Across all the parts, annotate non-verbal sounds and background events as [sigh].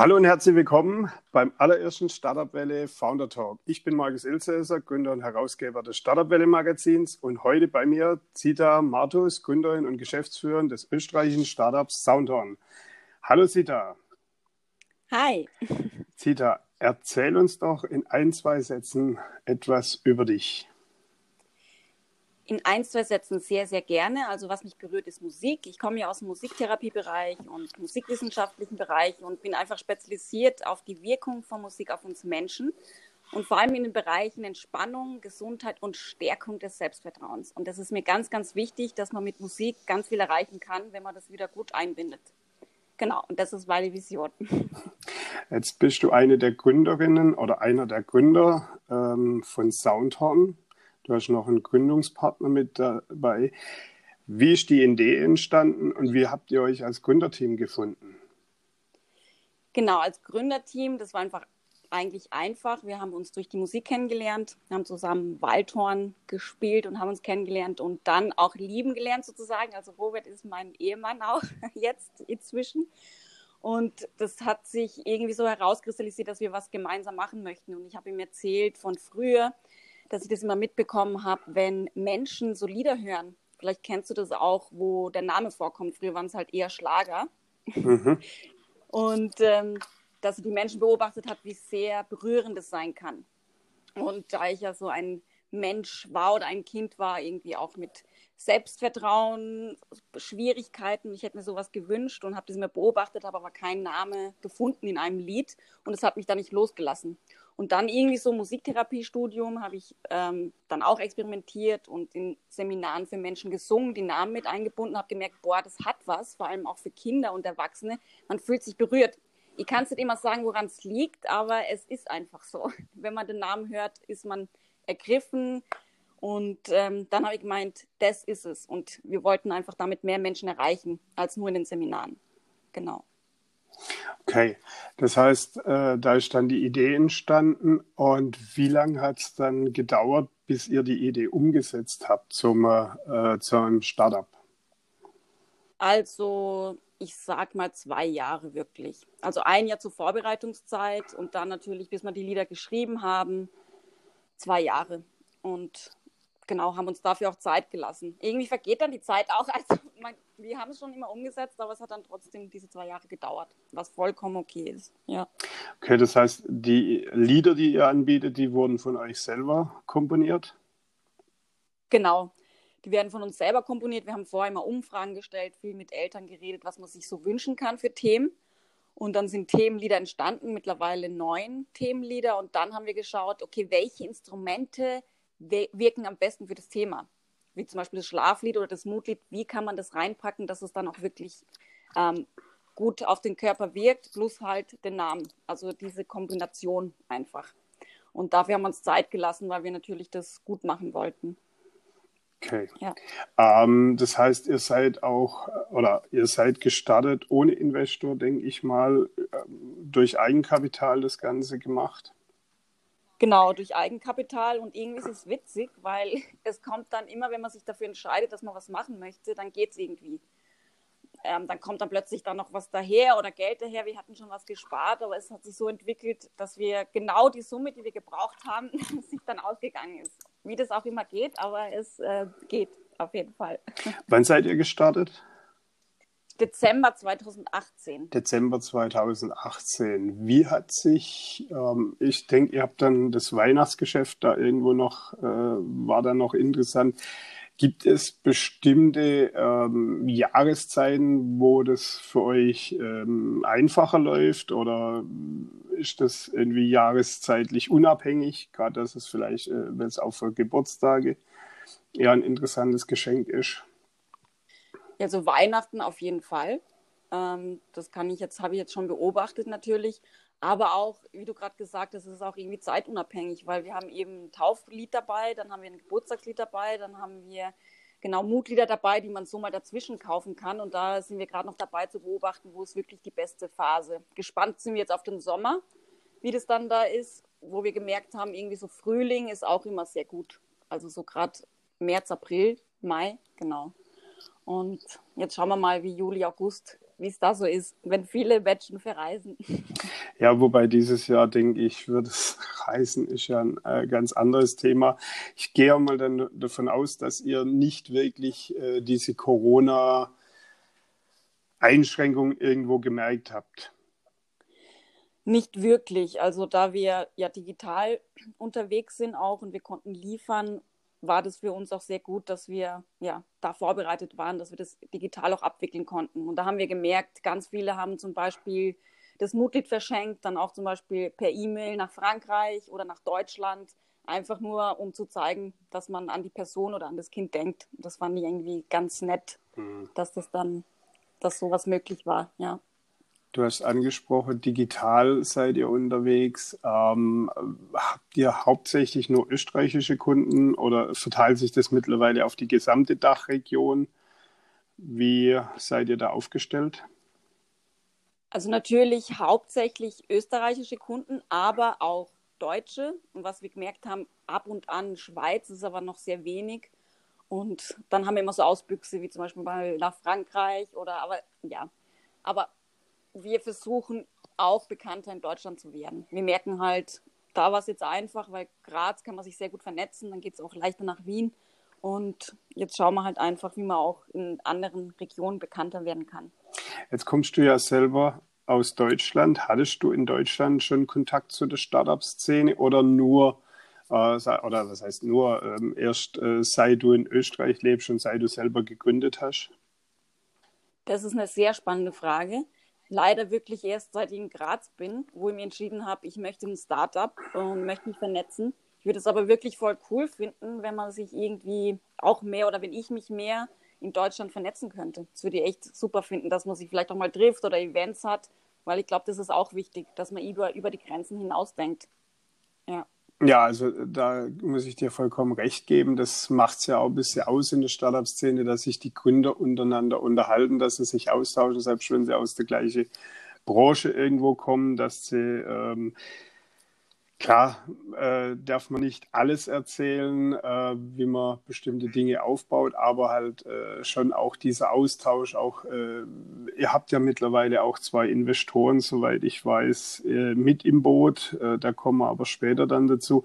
Hallo und herzlich willkommen beim allerersten Startup Welle Founder Talk. Ich bin Markus Ilsäser, Gründer und Herausgeber des Startup Welle Magazins und heute bei mir Zita Martus, Gründerin und Geschäftsführerin des österreichischen Startups Soundhorn. Hallo Zita. Hi. Zita, erzähl uns doch in ein, zwei Sätzen etwas über dich in ein, zwei Sätzen sehr, sehr gerne. Also was mich berührt, ist Musik. Ich komme ja aus dem Musiktherapiebereich und musikwissenschaftlichen Bereich und bin einfach spezialisiert auf die Wirkung von Musik auf uns Menschen und vor allem in den Bereichen Entspannung, Gesundheit und Stärkung des Selbstvertrauens. Und das ist mir ganz, ganz wichtig, dass man mit Musik ganz viel erreichen kann, wenn man das wieder gut einbindet. Genau, und das ist meine Vision. Jetzt bist du eine der Gründerinnen oder einer der Gründer ähm, von Soundhorn. Du hast noch einen Gründungspartner mit dabei. Wie ist die Idee entstanden und wie habt ihr euch als Gründerteam gefunden? Genau, als Gründerteam, das war einfach eigentlich einfach. Wir haben uns durch die Musik kennengelernt, haben zusammen Waldhorn gespielt und haben uns kennengelernt und dann auch lieben gelernt sozusagen. Also Robert ist mein Ehemann auch [laughs] jetzt inzwischen. Und das hat sich irgendwie so herauskristallisiert, dass wir was gemeinsam machen möchten. Und ich habe ihm erzählt von früher, dass ich das immer mitbekommen habe, wenn Menschen so Lieder hören. Vielleicht kennst du das auch, wo der Name vorkommt. Früher waren es halt eher Schlager. Mhm. [laughs] Und ähm, dass sie die Menschen beobachtet hat, wie sehr berührend es sein kann. Und da ich ja so ein Mensch war oder ein Kind war, irgendwie auch mit Selbstvertrauen, Schwierigkeiten. Ich hätte mir sowas gewünscht und habe das mir beobachtet, habe aber keinen Namen gefunden in einem Lied und es hat mich dann nicht losgelassen. Und dann irgendwie so Musiktherapiestudium habe ich ähm, dann auch experimentiert und in Seminaren für Menschen gesungen, die Namen mit eingebunden, habe gemerkt, boah, das hat was, vor allem auch für Kinder und Erwachsene. Man fühlt sich berührt. Ich kann es nicht immer sagen, woran es liegt, aber es ist einfach so. [laughs] Wenn man den Namen hört, ist man ergriffen. Und ähm, dann habe ich gemeint, das ist es. Und wir wollten einfach damit mehr Menschen erreichen als nur in den Seminaren. Genau. Okay, das heißt, äh, da ist dann die Idee entstanden. Und wie lange hat es dann gedauert, bis ihr die Idee umgesetzt habt zum, äh, zum Startup? Also, ich sag mal zwei Jahre wirklich. Also ein Jahr zur Vorbereitungszeit und dann natürlich, bis wir die Lieder geschrieben haben, zwei Jahre. Und genau, haben uns dafür auch Zeit gelassen. Irgendwie vergeht dann die Zeit auch. [laughs] Also man, wir haben es schon immer umgesetzt, aber es hat dann trotzdem diese zwei Jahre gedauert, was vollkommen okay ist. Ja. Okay, das heißt, die Lieder, die ihr anbietet, die wurden von euch selber komponiert? Genau. Die werden von uns selber komponiert. Wir haben vorher immer Umfragen gestellt, viel mit Eltern geredet, was man sich so wünschen kann für Themen. Und dann sind Themenlieder entstanden, mittlerweile neun Themenlieder. Und dann haben wir geschaut, okay, welche Instrumente wirken am besten für das Thema? Wie zum Beispiel das Schlaflied oder das Mutlied. Wie kann man das reinpacken, dass es dann auch wirklich ähm, gut auf den Körper wirkt, plus halt den Namen. Also diese Kombination einfach. Und dafür haben wir uns Zeit gelassen, weil wir natürlich das gut machen wollten. Okay. Ja. Ähm, das heißt, ihr seid auch oder ihr seid gestartet ohne Investor, denke ich mal, ähm, durch Eigenkapital das Ganze gemacht. Genau, durch Eigenkapital und irgendwie ist es witzig, weil [laughs] es kommt dann immer, wenn man sich dafür entscheidet, dass man was machen möchte, dann geht es irgendwie. Ähm, dann kommt dann plötzlich da noch was daher oder Geld daher. Wir hatten schon was gespart, aber es hat sich so entwickelt, dass wir genau die Summe, die wir gebraucht haben, [laughs] sich dann ausgegangen ist wie das auch immer geht, aber es äh, geht auf jeden Fall. [laughs] Wann seid ihr gestartet? Dezember 2018. Dezember 2018. Wie hat sich, ähm, ich denke, ihr habt dann das Weihnachtsgeschäft da irgendwo noch, äh, war da noch interessant. Gibt es bestimmte ähm, Jahreszeiten, wo das für euch ähm, einfacher läuft oder ist das irgendwie jahreszeitlich unabhängig? Gerade, dass es vielleicht, äh, wenn es auch für Geburtstage eher ein interessantes Geschenk ist. Also Weihnachten auf jeden Fall. Ähm, das kann ich jetzt, habe ich jetzt schon beobachtet natürlich. Aber auch, wie du gerade gesagt hast, ist es auch irgendwie zeitunabhängig, weil wir haben eben ein Tauflied dabei, dann haben wir ein Geburtstagslied dabei, dann haben wir genau Mutlieder dabei, die man so mal dazwischen kaufen kann. Und da sind wir gerade noch dabei zu beobachten, wo ist wirklich die beste Phase. Gespannt sind wir jetzt auf den Sommer, wie das dann da ist, wo wir gemerkt haben, irgendwie so Frühling ist auch immer sehr gut. Also so gerade März, April, Mai, genau. Und jetzt schauen wir mal, wie Juli, August, wie es da so ist, wenn viele Menschen verreisen. Ja, wobei dieses Jahr, denke ich, wird es [laughs] Reisen ist ja ein äh, ganz anderes Thema. Ich gehe mal dann davon aus, dass ihr nicht wirklich äh, diese Corona-Einschränkungen irgendwo gemerkt habt. Nicht wirklich. Also da wir ja digital unterwegs sind auch und wir konnten liefern, war das für uns auch sehr gut, dass wir ja da vorbereitet waren, dass wir das digital auch abwickeln konnten. Und da haben wir gemerkt, ganz viele haben zum Beispiel das Mutlied verschenkt, dann auch zum Beispiel per E-Mail nach Frankreich oder nach Deutschland, einfach nur um zu zeigen, dass man an die Person oder an das Kind denkt. Das fand ich irgendwie ganz nett, mhm. dass das dann, dass sowas möglich war, ja. Du hast angesprochen, digital seid ihr unterwegs. Ähm, habt ihr hauptsächlich nur österreichische Kunden oder verteilt sich das mittlerweile auf die gesamte Dachregion? Wie seid ihr da aufgestellt? Also natürlich hauptsächlich österreichische Kunden, aber auch deutsche. Und was wir gemerkt haben, ab und an Schweiz ist aber noch sehr wenig. Und dann haben wir immer so Ausbüchse, wie zum Beispiel mal nach Frankreich oder aber ja. Aber wir versuchen auch bekannter in Deutschland zu werden. Wir merken halt, da war es jetzt einfach, weil Graz kann man sich sehr gut vernetzen, dann geht es auch leichter nach Wien. Und jetzt schauen wir halt einfach, wie man auch in anderen Regionen bekannter werden kann. Jetzt kommst du ja selber aus Deutschland. Hattest du in Deutschland schon Kontakt zu der Startup-Szene oder nur, äh, oder was heißt nur, ähm, erst äh, seit du in Österreich lebst und seit du selber gegründet hast? Das ist eine sehr spannende Frage leider wirklich erst seit ich in Graz bin, wo ich mir entschieden habe, ich möchte ein Startup und möchte mich vernetzen. Ich würde es aber wirklich voll cool finden, wenn man sich irgendwie auch mehr oder wenn ich mich mehr in Deutschland vernetzen könnte. Das würde ich echt super finden, dass man sich vielleicht auch mal trifft oder Events hat, weil ich glaube, das ist auch wichtig, dass man über, über die Grenzen hinausdenkt. Ja. Also da muss ich dir vollkommen recht geben. Das macht es ja auch ein bisschen aus in der Startup-Szene, dass sich die Gründer untereinander unterhalten, dass sie sich austauschen, selbst wenn sie aus der gleichen Branche irgendwo kommen, dass sie ähm, Klar äh, darf man nicht alles erzählen, äh, wie man bestimmte Dinge aufbaut, aber halt äh, schon auch dieser Austausch. Auch äh, ihr habt ja mittlerweile auch zwei Investoren, soweit ich weiß, äh, mit im Boot. Äh, da kommen wir aber später dann dazu.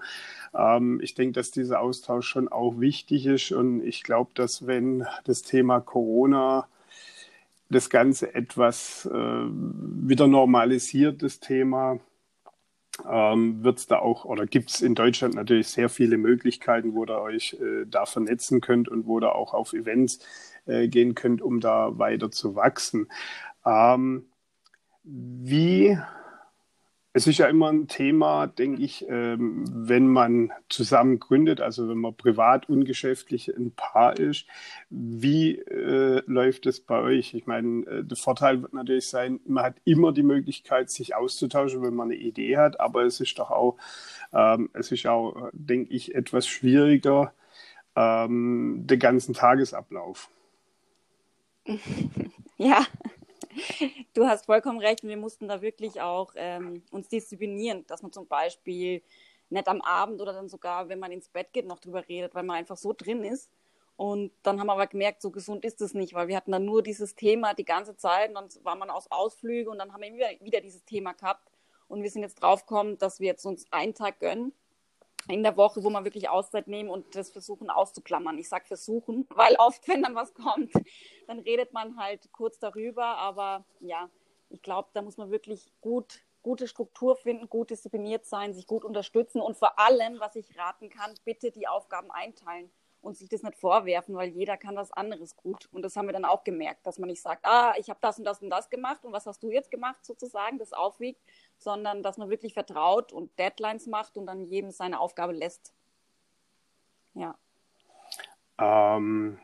Ähm, ich denke, dass dieser Austausch schon auch wichtig ist und ich glaube, dass wenn das Thema Corona das Ganze etwas wieder normalisiert, das Thema, ähm, wird es da auch oder gibt es in Deutschland natürlich sehr viele Möglichkeiten, wo ihr euch äh, da vernetzen könnt und wo ihr auch auf Events äh, gehen könnt, um da weiter zu wachsen. Ähm, wie es ist ja immer ein Thema, denke ich, ähm, wenn man zusammen gründet, also wenn man privat ungeschäftlich ein Paar ist. Wie äh, läuft es bei euch? Ich meine, äh, der Vorteil wird natürlich sein, man hat immer die Möglichkeit, sich auszutauschen, wenn man eine Idee hat, aber es ist doch auch, ähm, es ist auch, denke ich, etwas schwieriger, ähm, den ganzen Tagesablauf. [laughs] Ja, [laughs] du hast vollkommen recht. Wir mussten da wirklich auch ähm, uns disziplinieren, dass man zum Beispiel nicht am Abend oder dann sogar, wenn man ins Bett geht, noch drüber redet, weil man einfach so drin ist. Und dann haben wir aber gemerkt, so gesund ist es nicht, weil wir hatten dann nur dieses Thema die ganze Zeit und dann war man aus Ausflüge und dann haben wir wieder, wieder dieses Thema gehabt. Und wir sind jetzt draufgekommen, dass wir jetzt uns einen Tag gönnen in der Woche, wo man wirklich Auszeit nehmen und das versuchen auszuklammern. Ich sage versuchen, [laughs] weil oft, wenn dann was kommt, dann redet man halt kurz darüber. Aber ja, ich glaube, da muss man wirklich gut, gute Struktur finden, gut diszipliniert sein, sich gut unterstützen und vor allem, was ich raten kann, bitte die Aufgaben einteilen und sich das nicht vorwerfen, weil jeder kann was anderes gut. Und das haben wir dann auch gemerkt, dass man nicht sagt, ah, ich habe das und das und das gemacht und was hast du jetzt gemacht sozusagen, das aufwiegt, sondern dass man wirklich vertraut und Deadlines macht und dann jedem seine Aufgabe lässt. Ja. Ähm,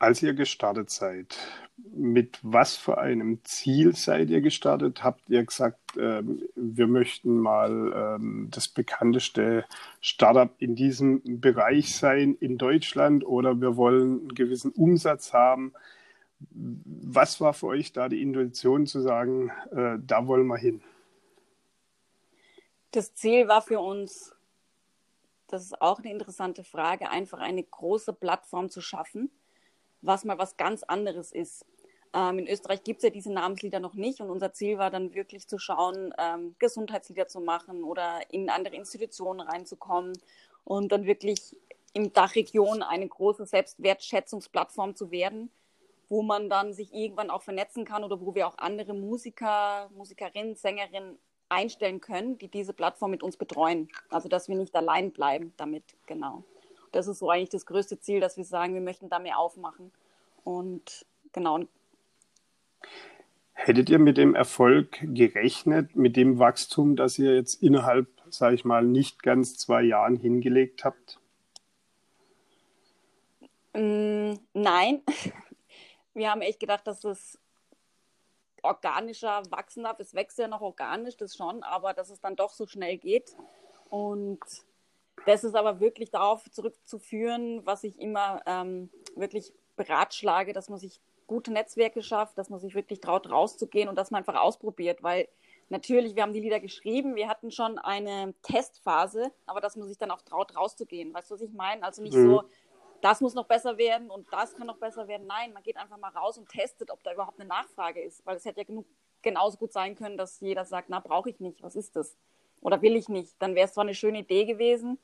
als ihr gestartet seid, mit was für einem Ziel seid ihr gestartet? Habt ihr gesagt, äh, wir möchten mal äh, das bekannteste Startup in diesem Bereich sein in Deutschland oder wir wollen einen gewissen Umsatz haben? Was war für euch da die Intuition zu sagen, äh, da wollen wir hin? Das Ziel war für uns, das ist auch eine interessante Frage, einfach eine große Plattform zu schaffen was mal was ganz anderes ist. Ähm, in Österreich gibt es ja diese Namenslieder noch nicht und unser Ziel war dann wirklich zu schauen, ähm, Gesundheitslieder zu machen oder in andere Institutionen reinzukommen und dann wirklich in Dachregion eine große Selbstwertschätzungsplattform zu werden, wo man dann sich irgendwann auch vernetzen kann oder wo wir auch andere Musiker, Musikerinnen, Sängerinnen einstellen können, die diese Plattform mit uns betreuen. Also dass wir nicht allein bleiben damit, genau. Das ist so eigentlich das größte Ziel, dass wir sagen, wir möchten da mehr aufmachen. Und genau, Hättet ihr mit dem Erfolg gerechnet, mit dem Wachstum, das ihr jetzt innerhalb, sage ich mal, nicht ganz zwei Jahren hingelegt habt? Mm, nein. [laughs] Wir haben echt gedacht, dass es organischer wachsen darf. Es wächst ja noch organisch, das schon, aber dass es dann doch so schnell geht. Und das ist aber wirklich darauf zurückzuführen, was ich immer ähm, wirklich beratschlage, dass man sich gute Netzwerke schafft, dass man sich wirklich traut, rauszugehen und dass man einfach ausprobiert, weil natürlich, wir haben die Lieder geschrieben, wir hatten schon eine Testphase, aber dass man sich dann auch traut, rauszugehen. Weißt du, was ich meine? Also nicht mhm. so, das muss noch besser werden und das kann noch besser werden. Nein, man geht einfach mal raus und testet, ob da überhaupt eine Nachfrage ist, weil es hätte ja genug, genauso gut sein können, dass jeder sagt, na, brauche ich nicht, was ist das? Oder will ich nicht? Dann wäre es zwar eine schöne Idee gewesen,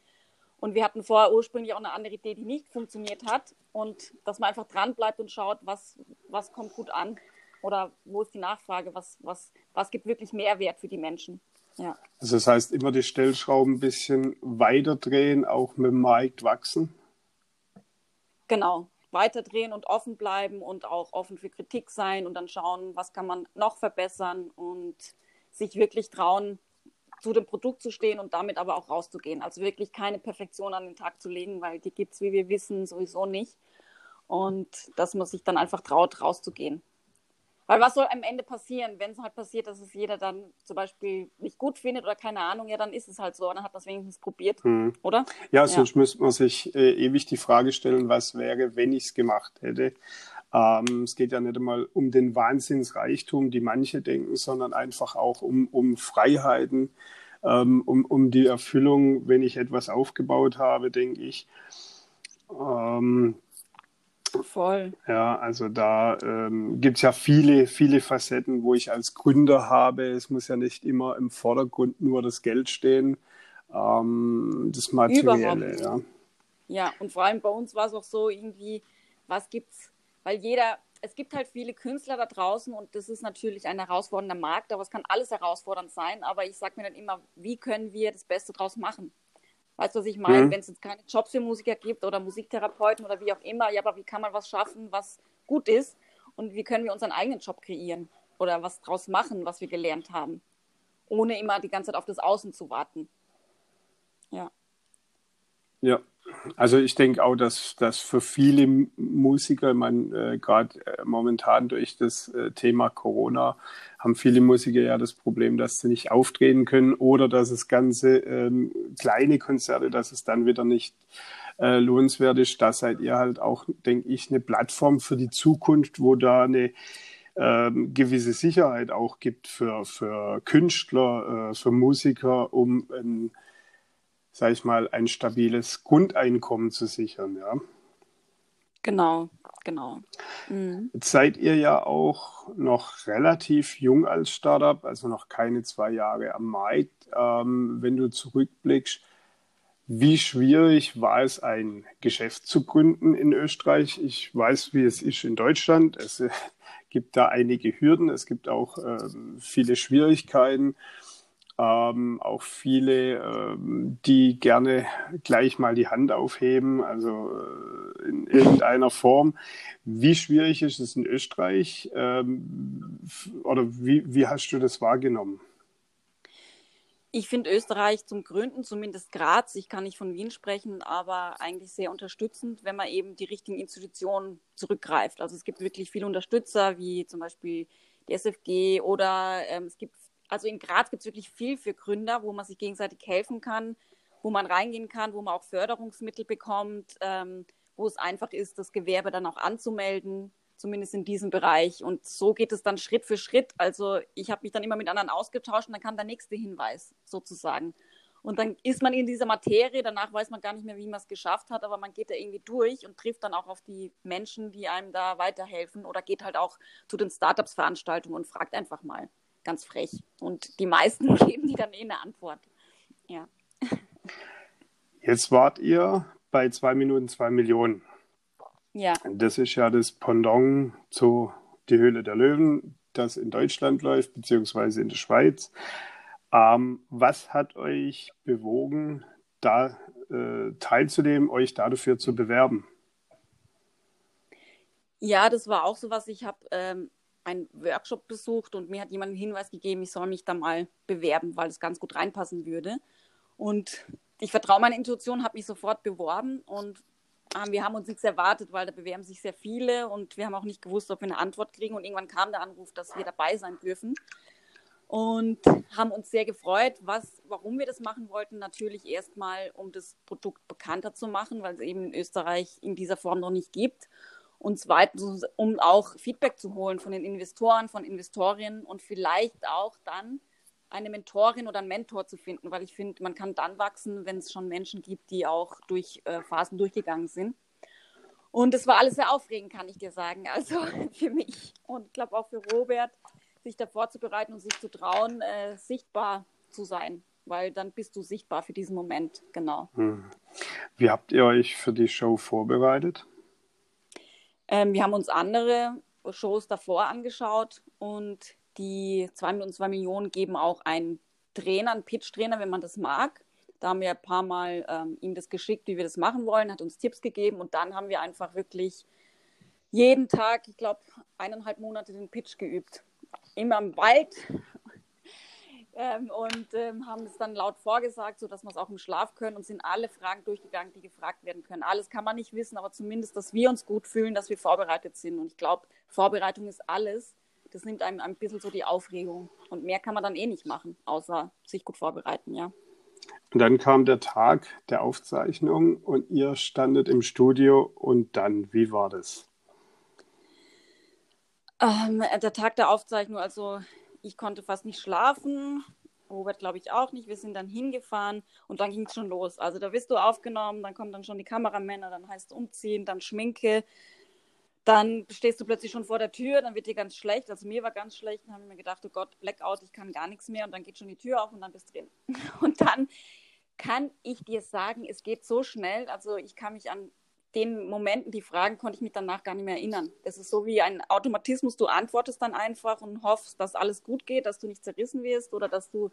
und wir hatten vorher ursprünglich auch eine andere Idee, die nicht funktioniert hat. Und dass man einfach dran bleibt und schaut, was, was kommt gut an oder wo ist die Nachfrage, was, was, was gibt wirklich Mehrwert für die Menschen. Ja. Also das heißt, immer die Stellschrauben ein bisschen weiter drehen, auch mit dem Markt wachsen? Genau, weiter drehen und offen bleiben und auch offen für Kritik sein und dann schauen, was kann man noch verbessern und sich wirklich trauen, zu dem Produkt zu stehen und damit aber auch rauszugehen. Also wirklich keine Perfektion an den Tag zu legen, weil die gibt es, wie wir wissen, sowieso nicht. Und dass man sich dann einfach traut, rauszugehen. Weil was soll am Ende passieren, wenn es halt passiert, dass es jeder dann zum Beispiel nicht gut findet oder keine Ahnung, ja, dann ist es halt so. Dann hat man es wenigstens probiert, hm. oder? Ja, sonst ja. müsste man sich äh, ewig die Frage stellen, was wäre, wenn ich es gemacht hätte. Ähm, es geht ja nicht einmal um den Wahnsinnsreichtum, die manche denken, sondern einfach auch um, um Freiheiten, ähm, um, um die Erfüllung, wenn ich etwas aufgebaut habe, denke ich. Ähm, Voll. Ja, also da ähm, gibt es ja viele, viele Facetten, wo ich als Gründer habe. Es muss ja nicht immer im Vordergrund nur das Geld stehen, ähm, das Materielle. Ja. ja, und vor allem bei uns war es auch so irgendwie, was gibt's weil jeder, es gibt halt viele Künstler da draußen und das ist natürlich ein herausfordernder Markt, aber es kann alles herausfordernd sein. Aber ich sage mir dann immer, wie können wir das Beste draus machen? Weißt du, was ich meine? Mhm. Wenn es jetzt keine Jobs für Musiker gibt oder Musiktherapeuten oder wie auch immer, ja, aber wie kann man was schaffen, was gut ist? Und wie können wir unseren eigenen Job kreieren oder was draus machen, was wir gelernt haben, ohne immer die ganze Zeit auf das Außen zu warten? Ja. Ja, also ich denke auch, dass, dass für viele Musiker, man äh, gerade äh, momentan durch das äh, Thema Corona haben viele Musiker ja das Problem, dass sie nicht auftreten können oder dass es ganze ähm, kleine Konzerte, dass es dann wieder nicht äh, lohnenswert ist. Da seid ihr halt auch, denke ich, eine Plattform für die Zukunft, wo da eine ähm, gewisse Sicherheit auch gibt für, für Künstler, äh, für Musiker, um ein sage ich mal, ein stabiles Grundeinkommen zu sichern, ja. Genau, genau. Mhm. Jetzt seid ihr ja auch noch relativ jung als Startup, also noch keine zwei Jahre am Markt. Ähm, wenn du zurückblickst, wie schwierig war es, ein Geschäft zu gründen in Österreich? Ich weiß, wie es ist in Deutschland. Es äh, gibt da einige Hürden, es gibt auch äh, viele Schwierigkeiten ähm, auch viele, ähm, die gerne gleich mal die Hand aufheben, also äh, in irgendeiner Form. Wie schwierig ist es in Österreich ähm, oder wie, wie hast du das wahrgenommen? Ich finde Österreich zum Gründen, zumindest Graz, ich kann nicht von Wien sprechen, aber eigentlich sehr unterstützend, wenn man eben die richtigen Institutionen zurückgreift. Also es gibt wirklich viele Unterstützer, wie zum Beispiel die SFG oder ähm, es gibt also in Graz gibt es wirklich viel für Gründer, wo man sich gegenseitig helfen kann, wo man reingehen kann, wo man auch Förderungsmittel bekommt, ähm, wo es einfach ist, das Gewerbe dann auch anzumelden, zumindest in diesem Bereich. Und so geht es dann Schritt für Schritt. Also ich habe mich dann immer mit anderen ausgetauscht und dann kam der nächste Hinweis sozusagen. Und dann ist man in dieser Materie, danach weiß man gar nicht mehr, wie man es geschafft hat, aber man geht da irgendwie durch und trifft dann auch auf die Menschen, die einem da weiterhelfen oder geht halt auch zu den Startups-Veranstaltungen und fragt einfach mal, ganz frech. Und die meisten [laughs] geben die dann eh eine Antwort. Ja. Jetzt wart ihr bei zwei Minuten zwei Millionen. Ja. Das ist ja das Pendant zu Die Höhle der Löwen, das in Deutschland läuft, beziehungsweise in der Schweiz. Ähm, was hat euch bewogen, da äh, teilzunehmen, euch dafür zu bewerben? Ja, das war auch so was. Ich habe ähm, einen Workshop besucht und mir hat jemand einen Hinweis gegeben, ich soll mich da mal bewerben, weil es ganz gut reinpassen würde. Und ich vertraue meiner Intuition, habe mich sofort beworben und äh, wir haben uns nichts erwartet, weil da bewerben sich sehr viele und wir haben auch nicht gewusst, ob wir eine Antwort kriegen. Und irgendwann kam der Anruf, dass wir dabei sein dürfen und haben uns sehr gefreut, was, warum wir das machen wollten. Natürlich erstmal, um das Produkt bekannter zu machen, weil es eben in Österreich in dieser Form noch nicht gibt. Und zweitens, um auch Feedback zu holen von den Investoren, von Investorinnen und vielleicht auch dann eine Mentorin oder einen Mentor zu finden, weil ich finde, man kann dann wachsen, wenn es schon Menschen gibt, die auch durch äh, Phasen durchgegangen sind. Und es war alles sehr aufregend, kann ich dir sagen. Also [laughs] für mich und ich glaube auch für Robert sich da vorzubereiten und sich zu trauen, äh, sichtbar zu sein, weil dann bist du sichtbar für diesen Moment, genau. Hm. Wie habt ihr euch für die Show vorbereitet? Ähm, wir haben uns andere Shows davor angeschaut und die 2 Millionen, 2 Millionen geben auch einen Trainer, einen Pitch-Trainer, wenn man das mag. Da haben wir ein paar Mal ähm, ihm das geschickt, wie wir das machen wollen, hat uns Tipps gegeben und dann haben wir einfach wirklich jeden Tag, ich glaube, eineinhalb Monate den Pitch geübt immer im Wald ähm, und ähm, haben es dann laut vorgesagt, sodass wir es auch im Schlaf können und sind alle Fragen durchgegangen, die gefragt werden können. Alles kann man nicht wissen, aber zumindest, dass wir uns gut fühlen, dass wir vorbereitet sind. Und ich glaube, Vorbereitung ist alles. Das nimmt einem ein bisschen so die Aufregung. Und mehr kann man dann eh nicht machen, außer sich gut vorbereiten, ja. Und dann kam der Tag der Aufzeichnung und ihr standet im Studio und dann, wie war das? Ähm, der Tag der Aufzeichnung, also ich konnte fast nicht schlafen. Robert glaube ich auch nicht. Wir sind dann hingefahren und dann ging es schon los. Also da wirst du aufgenommen, dann kommen dann schon die Kameramänner, dann heißt umziehen, dann Schminke. Dann stehst du plötzlich schon vor der Tür, dann wird dir ganz schlecht. Also mir war ganz schlecht, dann habe ich mir gedacht, oh Gott, Blackout, ich kann gar nichts mehr. Und dann geht schon die Tür auf und dann bist du drin. [laughs] Und dann kann ich dir sagen, es geht so schnell. Also ich kann mich an den Momenten, die Fragen, konnte ich mich danach gar nicht mehr erinnern. Das ist so wie ein Automatismus. Du antwortest dann einfach und hoffst, dass alles gut geht, dass du nicht zerrissen wirst oder dass du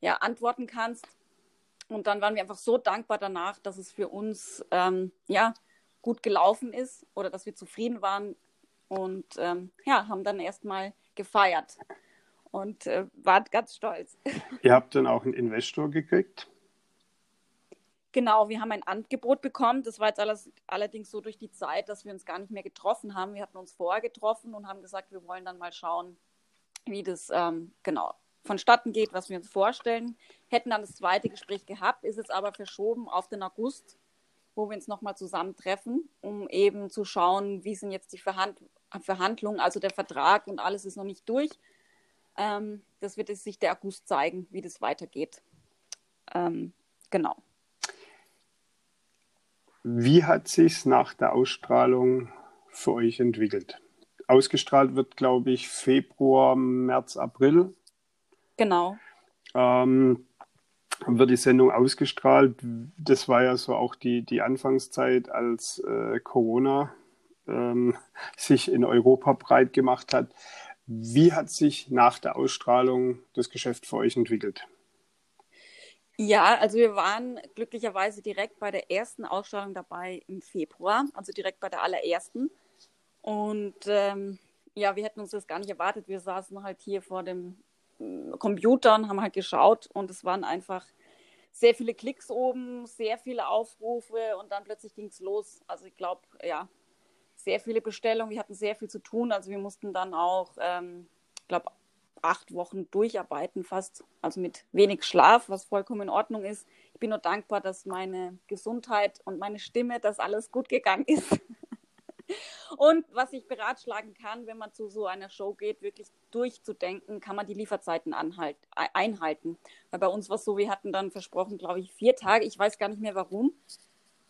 ja antworten kannst. Und dann waren wir einfach so dankbar danach, dass es für uns ähm, ja gut gelaufen ist oder dass wir zufrieden waren und ähm, ja haben dann erstmal gefeiert und äh, waren ganz stolz. Ihr habt dann auch einen Investor gekriegt? Genau, wir haben ein Angebot bekommen. Das war jetzt alles, allerdings so durch die Zeit, dass wir uns gar nicht mehr getroffen haben. Wir hatten uns vorher getroffen und haben gesagt, wir wollen dann mal schauen, wie das ähm, genau vonstatten geht, was wir uns vorstellen. Hätten dann das zweite Gespräch gehabt, ist jetzt aber verschoben auf den August, wo wir uns nochmal zusammentreffen, um eben zu schauen, wie sind jetzt die Verhand Verhandlungen, also der Vertrag und alles ist noch nicht durch. Ähm, das wird sich der August zeigen, wie das weitergeht. Ähm, genau. Wie hat sich nach der Ausstrahlung für euch entwickelt? Ausgestrahlt wird, glaube ich, Februar, März, April. Genau. Ähm, wird die Sendung ausgestrahlt. Das war ja so auch die, die Anfangszeit, als äh, Corona ähm, sich in Europa breit gemacht hat. Wie hat sich nach der Ausstrahlung das Geschäft für euch entwickelt? Ja, also wir waren glücklicherweise direkt bei der ersten Ausstrahlung dabei im Februar, also direkt bei der allerersten. Und ähm, ja, wir hätten uns das gar nicht erwartet. Wir saßen halt hier vor dem äh, Computer und haben halt geschaut und es waren einfach sehr viele Klicks oben, sehr viele Aufrufe und dann plötzlich ging es los. Also ich glaube, ja, sehr viele Bestellungen. Wir hatten sehr viel zu tun. Also wir mussten dann auch, ähm, ich glaube, acht Wochen durcharbeiten fast, also mit wenig Schlaf, was vollkommen in Ordnung ist. Ich bin nur dankbar, dass meine Gesundheit und meine Stimme, dass alles gut gegangen ist. [laughs] Und was ich beratschlagen kann, wenn man zu so einer Show geht, wirklich durchzudenken, kann man die Lieferzeiten anhalt, einhalten. Weil bei uns war es so, wir hatten dann versprochen, glaube ich, vier Tage. Ich weiß gar nicht mehr warum.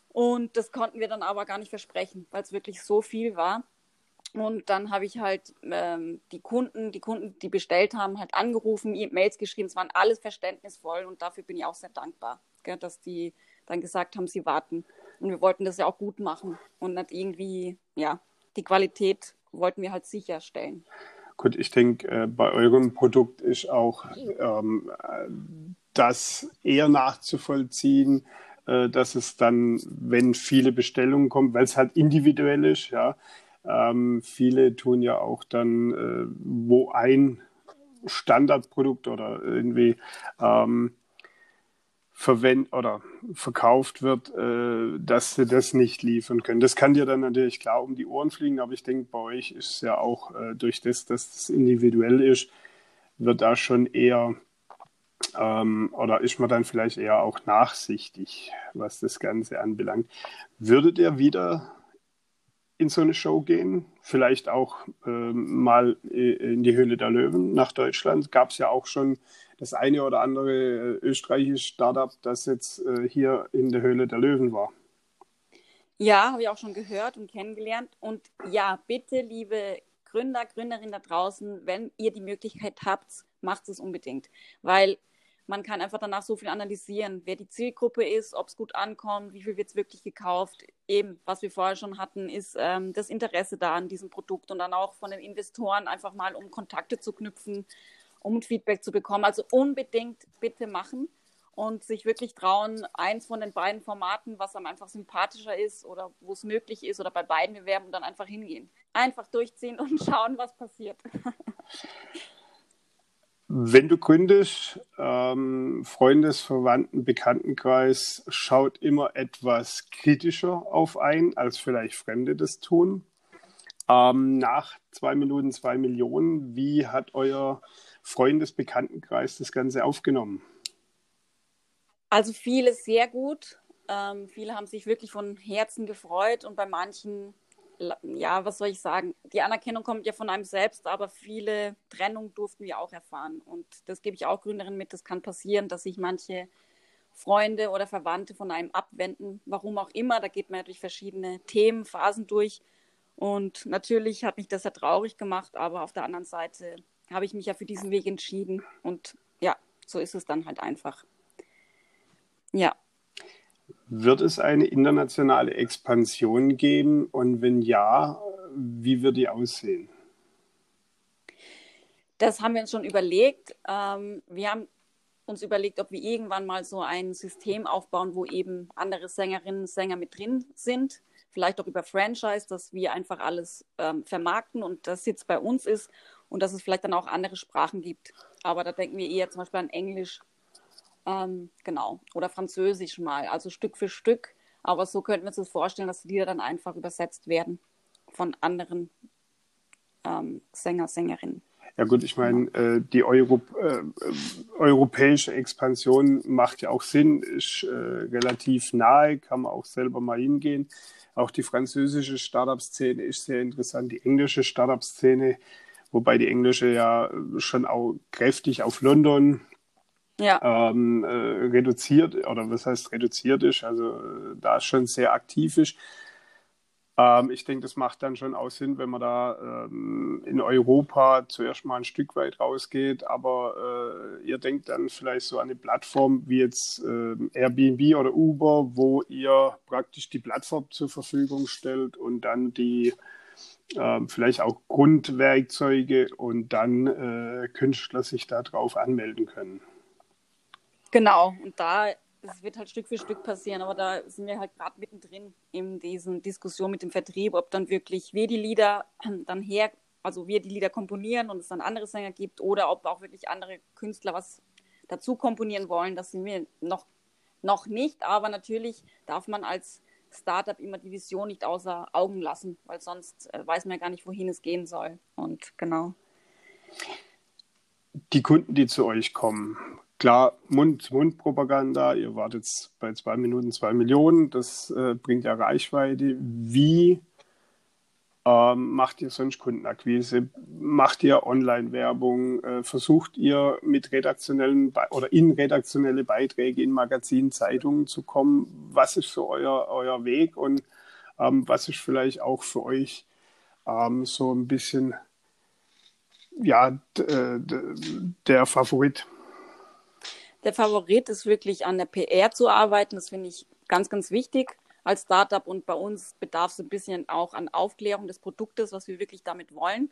Und das konnten wir dann aber gar nicht versprechen, weil es wirklich so viel war. Und dann habe ich halt ähm, die Kunden, die Kunden, die bestellt haben, halt angerufen, Mails geschrieben. Es waren alles verständnisvoll und dafür bin ich auch sehr dankbar, gell, dass die dann gesagt haben, sie warten. Und wir wollten das ja auch gut machen und nicht irgendwie, ja, die Qualität wollten wir halt sicherstellen. Gut, ich denke, äh, bei eurem Produkt ist auch ähm, das eher nachzuvollziehen, äh, dass es dann, wenn viele Bestellungen kommen, weil es halt individuell ist, ja, ähm, viele tun ja auch dann, äh, wo ein Standardprodukt oder irgendwie ähm, verwendet oder verkauft wird, äh, dass sie das nicht liefern können. Das kann dir dann natürlich klar um die Ohren fliegen, aber ich denke, bei euch ist es ja auch äh, durch das, dass es individuell ist, wird da schon eher ähm, oder ist man dann vielleicht eher auch nachsichtig, was das Ganze anbelangt. Würdet ihr wieder in so eine Show gehen? Vielleicht auch ähm, mal in die Höhle der Löwen nach Deutschland. Gab es ja auch schon das eine oder andere äh, österreichische Startup, das jetzt äh, hier in der Höhle der Löwen war. Ja, habe ich auch schon gehört und kennengelernt. Und ja, bitte, liebe Gründer, Gründerinnen da draußen, wenn ihr die Möglichkeit habt, macht es unbedingt. Weil man kann einfach danach so viel analysieren, wer die Zielgruppe ist, ob es gut ankommt, wie viel wird es wirklich gekauft. Eben, was wir vorher schon hatten, ist ähm, das Interesse da an diesem Produkt und dann auch von den Investoren einfach mal, um Kontakte zu knüpfen, um Feedback zu bekommen. Also unbedingt bitte machen und sich wirklich trauen, eins von den beiden Formaten, was einem einfach sympathischer ist oder wo es möglich ist oder bei beiden bewerben und dann einfach hingehen. Einfach durchziehen und [laughs] schauen, was passiert. [laughs] Wenn du gründest, ähm, Freundes-, Verwandten-, Bekanntenkreis schaut immer etwas kritischer auf ein, als vielleicht Fremde das tun. Ähm, nach zwei Minuten, zwei Millionen, wie hat euer Freundes-, Bekanntenkreis das Ganze aufgenommen? Also viele sehr gut. Ähm, viele haben sich wirklich von Herzen gefreut und bei manchen ja, was soll ich sagen? Die Anerkennung kommt ja von einem selbst, aber viele Trennungen durften wir auch erfahren. Und das gebe ich auch Gründerinnen mit. Das kann passieren, dass sich manche Freunde oder Verwandte von einem abwenden, warum auch immer. Da geht man ja durch verschiedene Themen, Phasen durch. Und natürlich hat mich das ja traurig gemacht, aber auf der anderen Seite habe ich mich ja für diesen Weg entschieden. Und ja, so ist es dann halt einfach. Ja. Wird es eine internationale Expansion geben? Und wenn ja, wie wird die aussehen? Das haben wir uns schon überlegt. Ähm, wir haben uns überlegt, ob wir irgendwann mal so ein System aufbauen, wo eben andere Sängerinnen und Sänger mit drin sind. Vielleicht auch über Franchise, dass wir einfach alles ähm, vermarkten und das jetzt bei uns ist und dass es vielleicht dann auch andere Sprachen gibt. Aber da denken wir eher zum Beispiel an Englisch ähm, genau. Oder Französisch mal, also Stück für Stück. Aber so könnten wir uns das vorstellen, dass die Lieder dann einfach übersetzt werden von anderen ähm, Sänger, Sängerinnen. Ja gut, ich meine, äh, die Euro, äh, europäische Expansion macht ja auch Sinn, ist äh, relativ nahe, kann man auch selber mal hingehen. Auch die französische Startup-Szene ist sehr interessant, die englische Startup-Szene, wobei die englische ja schon auch kräftig auf London ja. ähm, äh, reduziert, oder was heißt reduziert ist, also äh, da schon sehr aktiv ist. Ähm, ich denke, das macht dann schon auch Sinn, wenn man da ähm, in Europa zuerst mal ein Stück weit rausgeht, aber äh, ihr denkt dann vielleicht so an eine Plattform wie jetzt äh, Airbnb oder Uber, wo ihr praktisch die Plattform zur Verfügung stellt und dann die äh, vielleicht auch Grundwerkzeuge und dann äh, Künstler sich darauf anmelden können. Genau, und da, es wird halt Stück für Stück passieren, aber da sind wir halt gerade mittendrin in diesen Diskussionen mit dem Vertrieb, ob dann wirklich wir die Lieder dann her, also wir die Lieder komponieren und es dann andere Sänger gibt oder ob auch wirklich andere Künstler was dazu komponieren wollen, das sind wir noch, noch nicht, aber natürlich darf man als Startup immer die Vision nicht außer Augen lassen, weil sonst äh, weiß man ja gar nicht, wohin es gehen soll. Und genau. Die Kunden, die zu euch kommen, klar, Mund-zu-Mund-Propaganda, ihr wart jetzt bei zwei Minuten zwei Millionen, das äh, bringt ja Reichweite. Wie Ähm, macht ihr sonst Kundenakquise? Macht ihr Online-Werbung? Äh, versucht ihr mit redaktionellen Be oder in redaktionelle Beiträge in Magazinen, Zeitungen zu kommen? Was ist so euer, euer Weg und ähm, was ist vielleicht auch für euch ähm, so ein bisschen ja, äh, der Favorit? Der Favorit ist wirklich an der PR zu arbeiten. Das finde ich ganz, ganz wichtig als Startup und bei uns bedarf es ein bisschen auch an Aufklärung des Produktes, was wir wirklich damit wollen.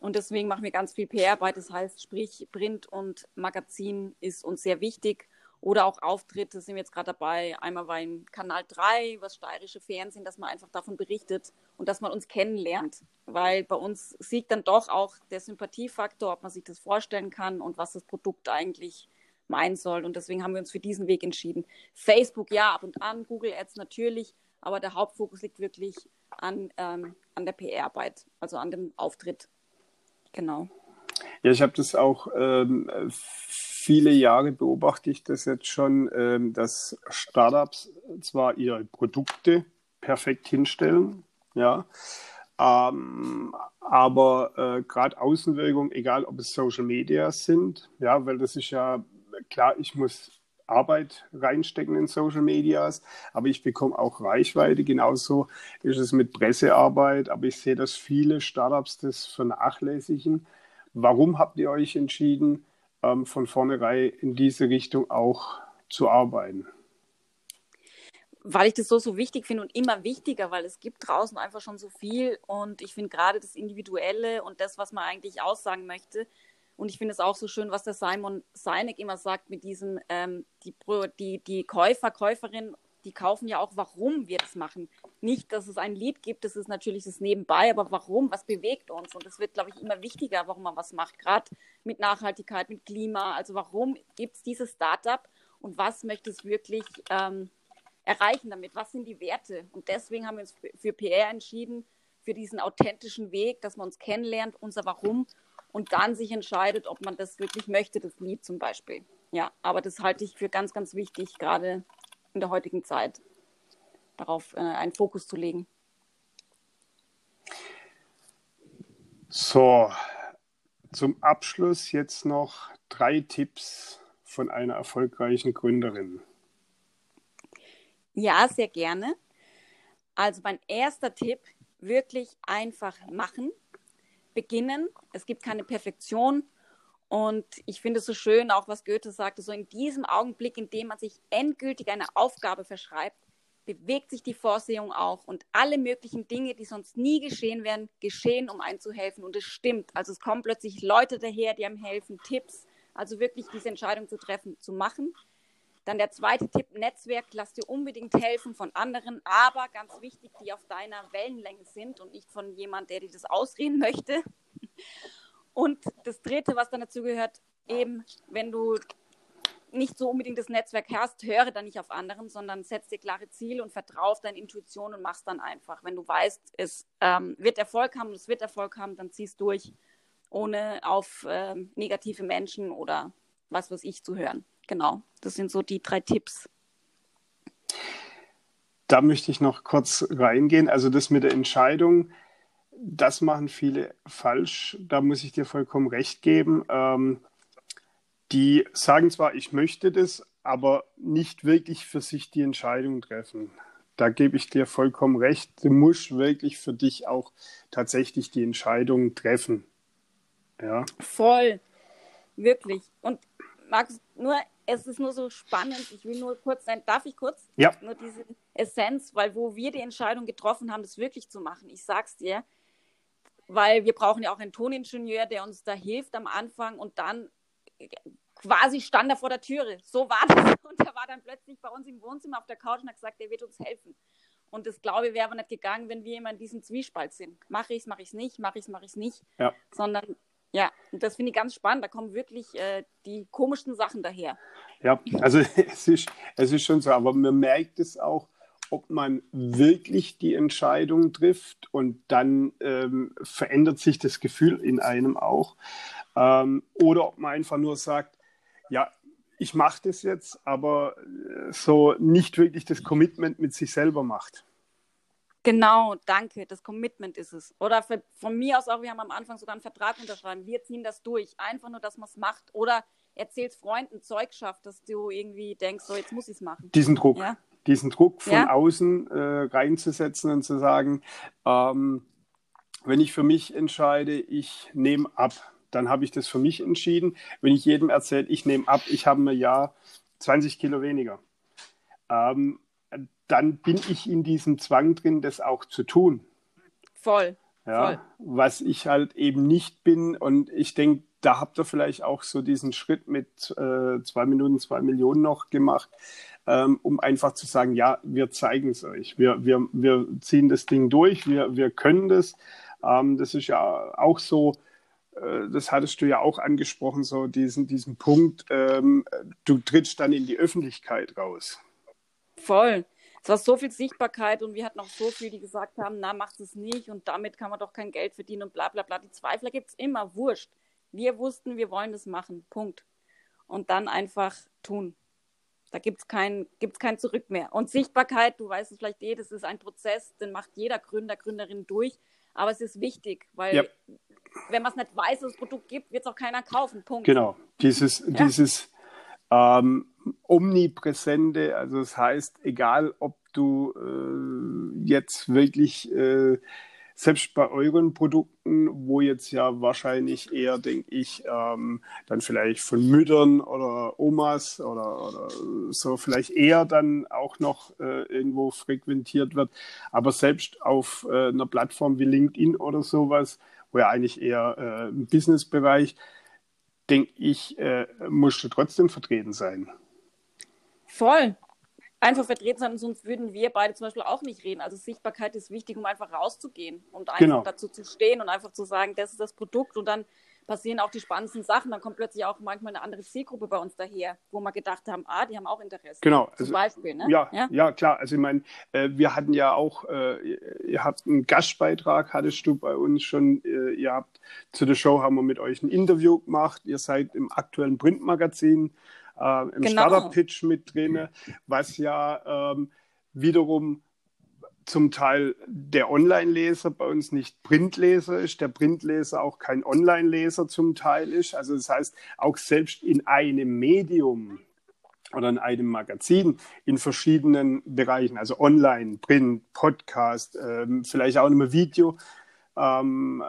Und deswegen machen wir ganz viel PR-Arbeit. Das heißt, sprich, Print und Magazin ist uns sehr wichtig. Oder auch Auftritte sind wir jetzt gerade dabei. Einmal in Kanal 3, was steirische Fernsehen, dass man einfach davon berichtet und dass man uns kennenlernt. Weil bei uns siegt dann doch auch der Sympathiefaktor, ob man sich das vorstellen kann und was das Produkt eigentlich meinen soll. Und deswegen haben wir uns für diesen Weg entschieden. Facebook ja, ab und an, Google Ads natürlich, aber der Hauptfokus liegt wirklich an, ähm, an der PR-Arbeit, also an dem Auftritt. Genau. Ja, ich habe das auch ähm, viele Jahre beobachte ich das jetzt schon, ähm, dass Startups zwar ihre Produkte perfekt hinstellen, ja, ähm, aber äh, gerade Außenwirkung, egal ob es Social Media sind, ja, weil das ist ja klar, ich muss Arbeit reinstecken in Social Medias, aber ich bekomme auch Reichweite. Genauso ist es mit Pressearbeit, aber ich sehe, dass viele Startups das vernachlässigen. Warum habt ihr euch entschieden, ähm, von vornherein in diese Richtung auch zu arbeiten? Weil ich das so, so wichtig finde und immer wichtiger, weil es gibt draußen einfach schon so viel und ich finde gerade das Individuelle und das, was man eigentlich aussagen möchte, und ich finde es auch so schön, was der Simon Sinek immer sagt mit diesem, ähm, die, die, die Käufer, Käuferinnen, die kaufen ja auch, warum wir das machen. Nicht, dass es ein Lied gibt, das ist natürlich das Nebenbei, aber warum, was bewegt uns? Und es wird, glaube ich, immer wichtiger, warum man was macht, gerade mit Nachhaltigkeit, mit Klima. Also warum gibt es dieses Startup und was möchte es wirklich ähm, erreichen damit? Was sind die Werte? Und deswegen haben wir uns für PR entschieden, für diesen authentischen Weg, dass man uns kennenlernt, unser Warum und dann sich entscheidet, ob man das wirklich möchte, das Lied zum Beispiel. Ja, aber das halte ich für ganz, ganz wichtig, gerade in der heutigen Zeit, darauf äh, einen Fokus zu legen. So, zum Abschluss jetzt noch drei Tipps von einer erfolgreichen Gründerin. Ja, sehr gerne. Also mein erster Tipp, wirklich einfach machen beginnen. Es gibt keine Perfektion. Und ich finde es so schön, auch was Goethe sagte, so in diesem Augenblick, in dem man sich endgültig eine Aufgabe verschreibt, bewegt sich die Vorsehung auch und alle möglichen Dinge, die sonst nie geschehen wären, geschehen, um einzuhelfen. Und es stimmt. Also es kommen plötzlich Leute daher, die einem helfen, Tipps, also wirklich diese Entscheidung zu treffen, zu machen. Dann der zweite Tipp, Netzwerk, lass dir unbedingt helfen von anderen, aber ganz wichtig, die auf deiner Wellenlänge sind und nicht von jemand, der dir das ausreden möchte. Und das dritte, was dann dazu gehört, eben, wenn du nicht so unbedingt das Netzwerk hast, höre dann nicht auf anderen, sondern setz dir klare Ziele und vertraue auf deine Intuition und mach's dann einfach. Wenn du weißt, es ähm, wird Erfolg haben und es wird Erfolg haben, dann zieh's durch, ohne auf ähm, negative Menschen oder was weiß ich zu hören genau, das sind so die drei Tipps. Da möchte ich noch kurz reingehen. Also das mit der Entscheidung, das machen viele falsch. Da muss ich dir vollkommen recht geben. Ähm, die sagen zwar, ich möchte das, aber nicht wirklich für sich die Entscheidung treffen. Da gebe ich dir vollkommen recht. Du musst wirklich für dich auch tatsächlich die Entscheidung treffen. Ja. Voll. Wirklich. Und Markus, nur es ist nur so spannend. Ich will nur kurz sein. Darf ich kurz? Ja. Nur diese Essenz, weil wo wir die Entscheidung getroffen haben, das wirklich zu machen. Ich sag's dir, weil wir brauchen ja auch einen Toningenieur, der uns da hilft am Anfang und dann quasi stand er vor der Türe. So war das. [laughs] Und er war dann plötzlich bei uns im Wohnzimmer auf der Couch und hat gesagt, er wird uns helfen. Und das glaube ich wäre aber nicht gegangen, wenn wir immer in diesem Zwiespalt sind. Mache ich es, mache ich es nicht, mache ich es, mache ich es nicht. Ja. Sondern ja, und das finde ich ganz spannend. Da kommen wirklich äh, die komischsten Sachen daher. Ja, also [laughs] es ist, es ist schon so, aber man merkt es auch, ob man wirklich die Entscheidung trifft und dann ähm, verändert sich das Gefühl in einem auch. Ähm, oder ob man einfach nur sagt, ja, ich mache das jetzt, aber äh, so nicht wirklich das Commitment mit sich selber macht. Genau, danke. Das Commitment ist es. Oder für, von mir aus auch, wir haben am Anfang sogar einen Vertrag unterschreiben. Wir ziehen das durch. Einfach nur, dass man es macht. Oder erzählst Freunden Zeug schafft, dass du irgendwie denkst, so jetzt muss ich es machen. Diesen Druck. Ja? Diesen Druck von ja? außen äh, reinzusetzen und zu sagen, ähm, wenn ich für mich entscheide, ich nehme ab, dann habe ich das für mich entschieden. Wenn ich jedem erzähle, ich nehme ab, ich habe mir ja 20 Kilo weniger. Ähm, dann bin ich in diesem Zwang drin, das auch zu tun. Voll. Ja, Voll. was ich halt eben nicht bin. Und ich denke, da habt ihr vielleicht auch so diesen Schritt mit äh, zwei Minuten, zwei Millionen noch gemacht, ähm, um einfach zu sagen, ja, wir zeigen es euch. Wir, wir, wir ziehen das Ding durch, wir, wir können das. Ähm, das ist ja auch so, äh, das hattest du ja auch angesprochen, so diesen, diesen Punkt, ähm, du trittst dann in die Öffentlichkeit raus. Voll es war so viel Sichtbarkeit und wir hatten auch so viele, die gesagt haben, na, macht es nicht und damit kann man doch kein Geld verdienen und bla bla bla. Die Zweifler gibt es immer, wurscht. Wir wussten, wir wollen das machen, Punkt. Und dann einfach tun. Da gibt es kein, gibt's kein Zurück mehr. Und Sichtbarkeit, du weißt es vielleicht eh, das ist ein Prozess, den macht jeder Gründer, Gründerin durch. Aber es ist wichtig, weil ja. wenn man es nicht weiß, dass es Produkt gibt, wird es auch keiner kaufen. Punkt. Genau. Dieses, ja. dieses ähm, omnipräsente, also das heißt, egal ob du äh, jetzt wirklich äh, selbst bei euren Produkten, wo jetzt ja wahrscheinlich eher, denke ich, ähm, dann vielleicht von Müttern oder Omas oder, oder so vielleicht eher dann auch noch äh, irgendwo frequentiert wird, aber selbst auf äh, einer Plattform wie LinkedIn oder sowas, wo ja eigentlich eher äh, im Businessbereich, denke ich, äh, musst du trotzdem vertreten sein. Voll. Einfach vertreten sein, sonst würden wir beide zum Beispiel auch nicht reden. Also Sichtbarkeit ist wichtig, um einfach rauszugehen und einfach genau. dazu zu stehen und einfach zu sagen, das ist das Produkt und dann passieren auch die spannendsten Sachen. Dann kommt plötzlich auch manchmal eine andere Zielgruppe bei uns daher, wo wir gedacht haben, ah, die haben auch Interesse. Genau. Zum also, Beispiel, ne? Ja, ja, ja? klar. Also ich meine, äh, wir hatten ja auch, äh, ihr habt einen Gastbeitrag, hattest du bei uns schon, ihr habt zu der Show haben wir mit euch ein Interview gemacht. Ihr seid im aktuellen Printmagazin äh, im genau. Startup-Pitch mit drin, was ja ähm, wiederum zum Teil der Online-Leser bei uns nicht Printleser ist, der Printleser auch kein Online-Leser zum Teil ist. Also das heißt, auch selbst in einem Medium oder in einem Magazin in verschiedenen Bereichen, also Online, Print, Podcast, ähm, vielleicht auch immer Video, ähm,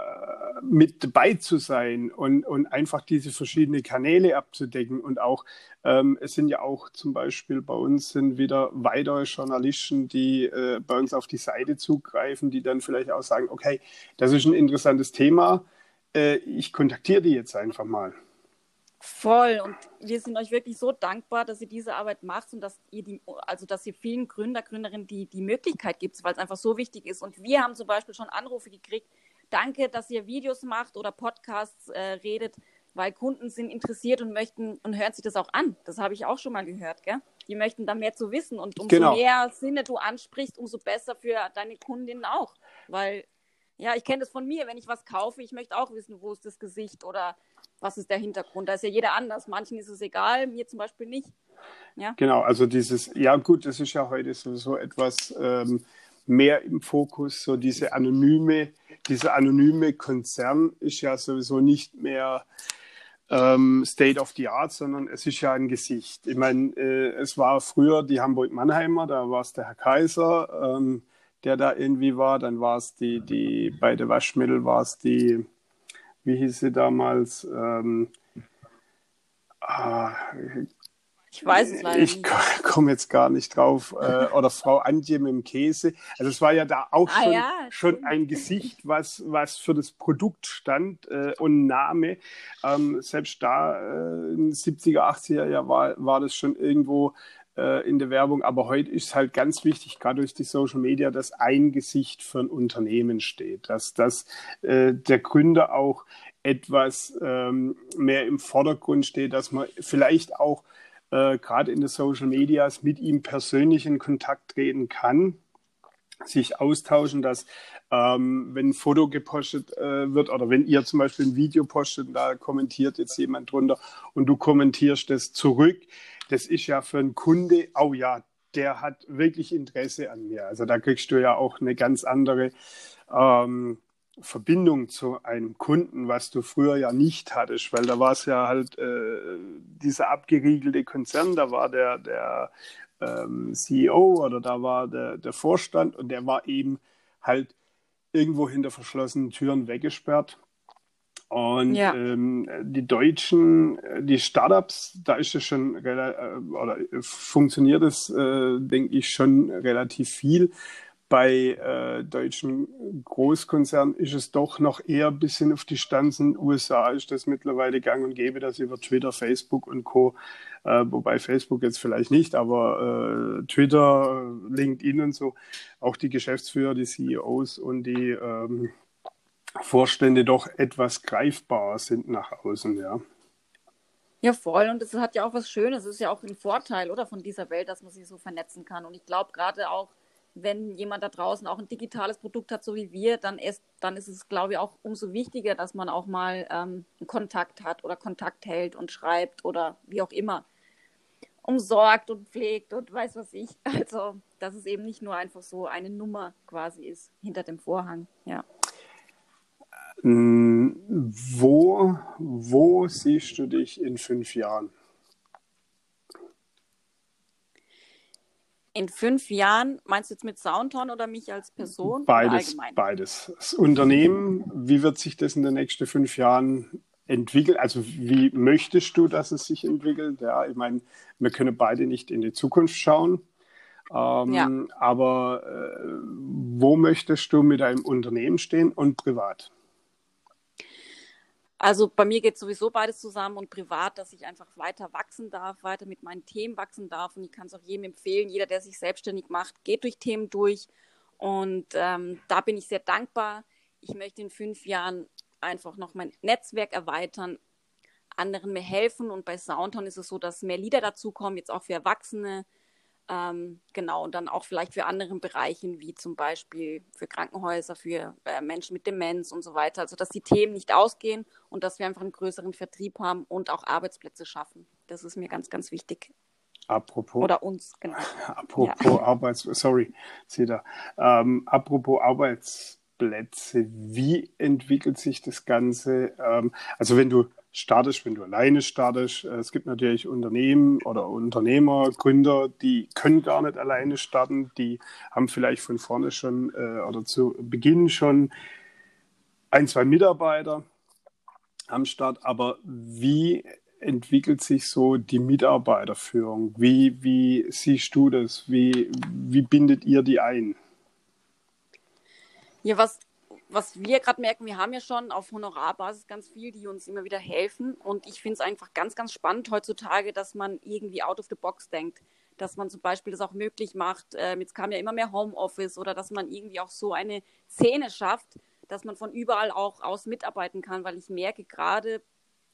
mit dabei zu sein und, und einfach diese verschiedenen Kanäle abzudecken. Und auch, ähm, es sind ja auch zum Beispiel bei uns sind wieder weitere Journalisten, die äh, bei uns auf die Seite zugreifen, die dann vielleicht auch sagen, okay, das ist ein interessantes Thema, äh, ich kontaktiere die jetzt einfach mal. Voll. Und wir sind euch wirklich so dankbar, dass ihr diese Arbeit macht und dass ihr die, also dass ihr vielen Gründer, Gründerinnen die, die Möglichkeit gibt, weil es einfach so wichtig ist. Und wir haben zum Beispiel schon Anrufe gekriegt. Danke, dass ihr Videos macht oder Podcasts äh, redet, weil Kunden sind interessiert und möchten und hören sich das auch an. Das habe ich auch schon mal gehört, gell? Die möchten da mehr zu wissen. Und umso genau. mehr Sinne du ansprichst, umso besser für deine Kundinnen auch. Weil, ja, ich kenne das von mir, wenn ich was kaufe, ich möchte auch wissen, wo ist das Gesicht oder was ist der Hintergrund. Da ist ja jeder anders. Manchen ist es egal, mir zum Beispiel nicht. Ja? Genau, also dieses, ja gut, das ist ja heute sowieso etwas ähm, mehr im Fokus, so diese anonyme, dieser anonyme Konzern ist ja sowieso nicht mehr ähm, State of the Art, sondern es ist ja ein Gesicht. Ich meine, äh, es war früher die Hamburg-Mannheimer, da war es der Herr Kaiser, ähm, der da irgendwie war, dann war es die, die, bei der Waschmittel war es die, wie hieß sie damals? Ähm, ah, ich weiß es leider Ich komme jetzt gar nicht drauf. Äh, oder Frau Antje mit dem Käse. Also es war ja da auch ah, schon, ja, schon ein Gesicht, was, was für das Produkt stand äh, und Name. Ähm, selbst da äh, in den 70er, 80er Jahren war, war das schon irgendwo äh, in der Werbung. Aber heute ist halt ganz wichtig, gerade durch die Social Media, dass ein Gesicht für ein Unternehmen steht, dass, dass äh, der Gründer auch etwas ähm, mehr im Vordergrund steht, dass man vielleicht auch äh, gerade in den Social Medias mit ihm persönlich in Kontakt treten kann, sich austauschen, dass ähm, wenn ein Foto gepostet äh, wird oder wenn ihr zum Beispiel ein Video postet, da kommentiert jetzt jemand drunter und du kommentierst das zurück, das ist ja für einen Kunde, oh ja, der hat wirklich Interesse an mir. Also da kriegst du ja auch eine ganz andere ähm, Verbindung zu einem Kunden, was du früher ja nicht hattest, weil da war es ja halt äh, dieser abgeriegelte Konzern, da war der, der ähm, CEO oder da war der, der Vorstand und der war eben halt irgendwo hinter verschlossenen Türen weggesperrt. Und ja. ähm, die Deutschen, die Startups, da ist es schon äh, oder funktioniert es, äh, denke ich, schon relativ viel. Bei äh, deutschen Großkonzernen ist es doch noch eher ein bisschen auf die Stanzen. USA ist das mittlerweile gang und gäbe, dass über Twitter, Facebook und Co., äh, wobei Facebook jetzt vielleicht nicht, aber äh, Twitter, LinkedIn und so, auch die Geschäftsführer, die CEOs und die ähm, Vorstände doch etwas greifbar sind nach außen, ja. Ja, voll. Und das hat ja auch was Schönes. Es ist ja auch ein Vorteil, oder, von dieser Welt, dass man sich so vernetzen kann. Und ich glaube, gerade auch, wenn jemand da draußen auch ein digitales Produkt hat, so wie wir, dann ist, dann ist es, glaube ich, auch umso wichtiger, dass man auch mal ähm, Kontakt hat oder Kontakt hält und schreibt oder wie auch immer. Umsorgt und pflegt und weiß was ich. [laughs] Also, dass es eben nicht nur einfach so eine Nummer quasi ist hinter dem Vorhang, ja. Mm, wo, wo siehst du dich in fünf Jahren? In fünf Jahren, meinst du jetzt mit Soundhorn oder mich als Person? Beides, beides. Das Unternehmen, wie wird sich das in den nächsten fünf Jahren entwickeln? Also wie möchtest du, dass es sich entwickelt? Ja, ich meine, wir können beide nicht in die Zukunft schauen. Ähm, ja. Aber äh, wo möchtest du mit deinem Unternehmen stehen und privat? Also bei mir geht sowieso beides zusammen und privat, dass ich einfach weiter wachsen darf, weiter mit meinen Themen wachsen darf. Und ich kann es auch jedem empfehlen, jeder, der sich selbstständig macht, geht durch Themen durch. Und ähm, da bin ich sehr dankbar. Ich möchte in fünf Jahren einfach noch mein Netzwerk erweitern, anderen mir helfen. Und bei Soundtown ist es so, dass mehr Lieder dazukommen, jetzt auch für Erwachsene, ähm, genau, und dann auch vielleicht für andere Bereiche, wie zum Beispiel für Krankenhäuser, für äh, Menschen mit Demenz und so weiter. Also, dass die Themen nicht ausgehen und dass wir einfach einen größeren Vertrieb haben und auch Arbeitsplätze schaffen. Das ist mir ganz, ganz wichtig. Apropos. Oder uns, genau. [laughs] Apropos ja. Arbeits, sorry, Cedar. Ähm, apropos Arbeitsplätze, wie entwickelt sich das Ganze? Ähm, also, wenn du startest, wenn du alleine startest. Äh, es gibt natürlich Unternehmen oder Unternehmer, Gründer, die können gar nicht alleine starten. Die haben vielleicht von vorne schon äh, oder zu Beginn schon ein, zwei Mitarbeiter am Start. Aber wie entwickelt sich so die Mitarbeiterführung? Wie, wie siehst du das? Wie, wie bindet ihr die ein? Ja, was was wir gerade merken, wir haben ja schon auf Honorarbasis ganz viel, die uns immer wieder helfen. Und ich finde es einfach ganz, ganz spannend heutzutage, dass man irgendwie out of the box denkt. Dass man zum Beispiel das auch möglich macht. Ähm, jetzt kam ja immer mehr Homeoffice oder dass man irgendwie auch so eine Szene schafft, dass man von überall auch aus mitarbeiten kann, weil ich merke gerade